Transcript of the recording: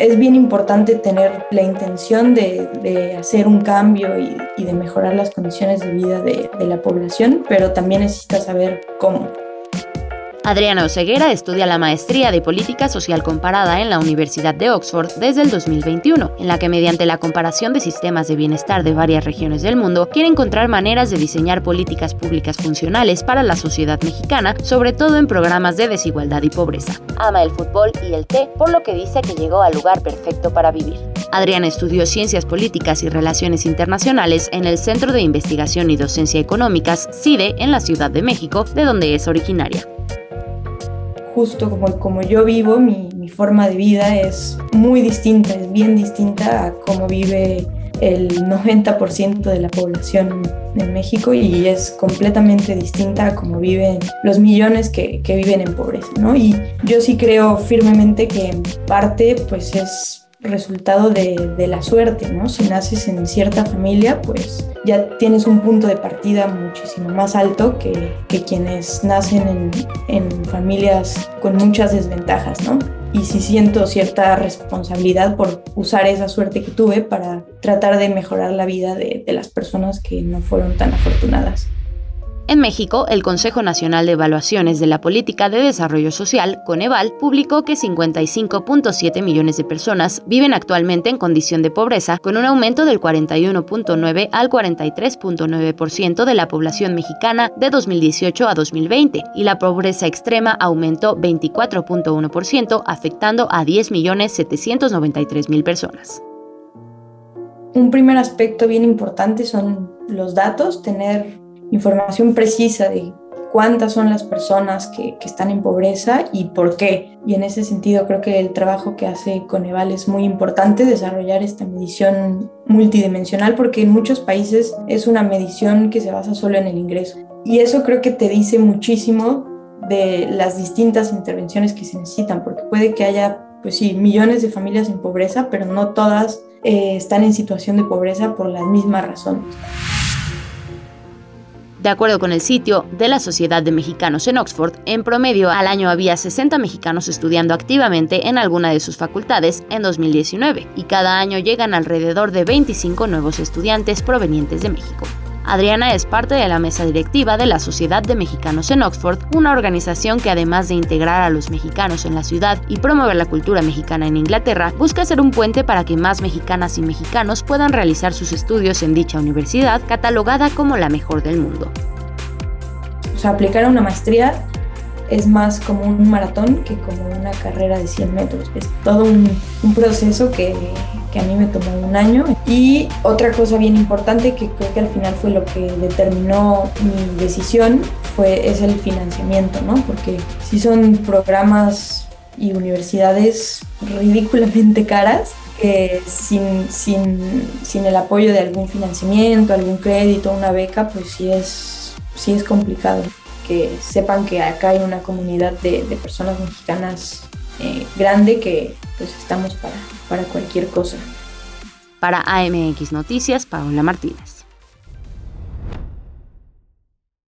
es bien importante tener la intención de, hacer un cambio y, de mejorar las condiciones de vida de, de la población, pero también necesitas saber cómo. Adriana Oseguera estudia la maestría de Política Social Comparada en la Universidad de Oxford desde el 2021, en la que mediante la comparación de sistemas de bienestar de varias regiones del mundo, quiere encontrar maneras de diseñar políticas públicas funcionales para la sociedad mexicana, sobre todo en programas de desigualdad y pobreza. Ama el fútbol y el té, por lo que dice que llegó al lugar perfecto para vivir. Adriana estudió Ciencias Políticas y Relaciones Internacionales en el Centro de Investigación y Docencia Económicas, CIDE, en la Ciudad de México, de donde es originaria justo como, como yo vivo, mi, mi, forma de vida es muy distinta, es bien distinta a cómo vive el 90% de la población en México y es completamente distinta a cómo viven los millones que, que viven en pobreza, ¿no? Y yo sí creo firmemente que en parte pues es resultado de, la suerte, ¿no? Si naces en cierta familia, pues ya tienes un punto de partida muchísimo más alto que, que quienes nacen en, en, familias con muchas desventajas, ¿no? Y sí siento cierta responsabilidad por usar esa suerte que tuve para tratar de mejorar la vida de, de las personas que no fueron tan afortunadas. En México, el Consejo Nacional de Evaluaciones de la Política de Desarrollo Social, Coneval, publicó que 55.7 millones de personas viven actualmente en condición de pobreza, con un aumento del 41.9 al 43.9% de la población mexicana de 2018 a 2020, y la pobreza extrema aumentó 24.1%, afectando a 10.793.000 personas. Un primer aspecto bien importante son los datos, tener información precisa de cuántas son las personas que, que, están en pobreza y por qué. Y en ese sentido creo que el trabajo que hace Coneval es muy importante, desarrollar esta medición multidimensional, porque en muchos países es una medición que se basa solo en el ingreso. Y eso creo que te dice muchísimo de las distintas intervenciones que se necesitan, porque puede que haya, pues sí, millones de familias en pobreza, pero no todas eh, están en situación de pobreza por las mismas razones. De acuerdo con el sitio de la Sociedad de Mexicanos en Oxford, en promedio al año había 60 mexicanos estudiando activamente en alguna de sus facultades en 2019 y cada año llegan alrededor de 25 nuevos estudiantes provenientes de México. Adriana es parte de la mesa directiva de la Sociedad de Mexicanos en Oxford, una organización que además de integrar a los mexicanos en la ciudad y promover la cultura mexicana en Inglaterra, busca ser un puente para que más mexicanas y mexicanos puedan realizar sus estudios en dicha universidad, catalogada como la mejor del mundo. O sea, aplicar a una maestría es más como un maratón que como una carrera de 100 metros. Es todo un, un proceso que, que, a mí me tomó un año. Y otra cosa bien importante que creo que al final fue lo que determinó mi decisión fue, es el financiamiento, ¿no? Porque si son programas y universidades ridículamente caras que sin, sin, sin el apoyo de algún financiamiento, algún crédito, una beca, pues sí es, sí es complicado que sepan que acá hay una comunidad de, de personas mexicanas eh, grande que pues estamos para, para cualquier cosa. Para AMX Noticias, Paola Martínez.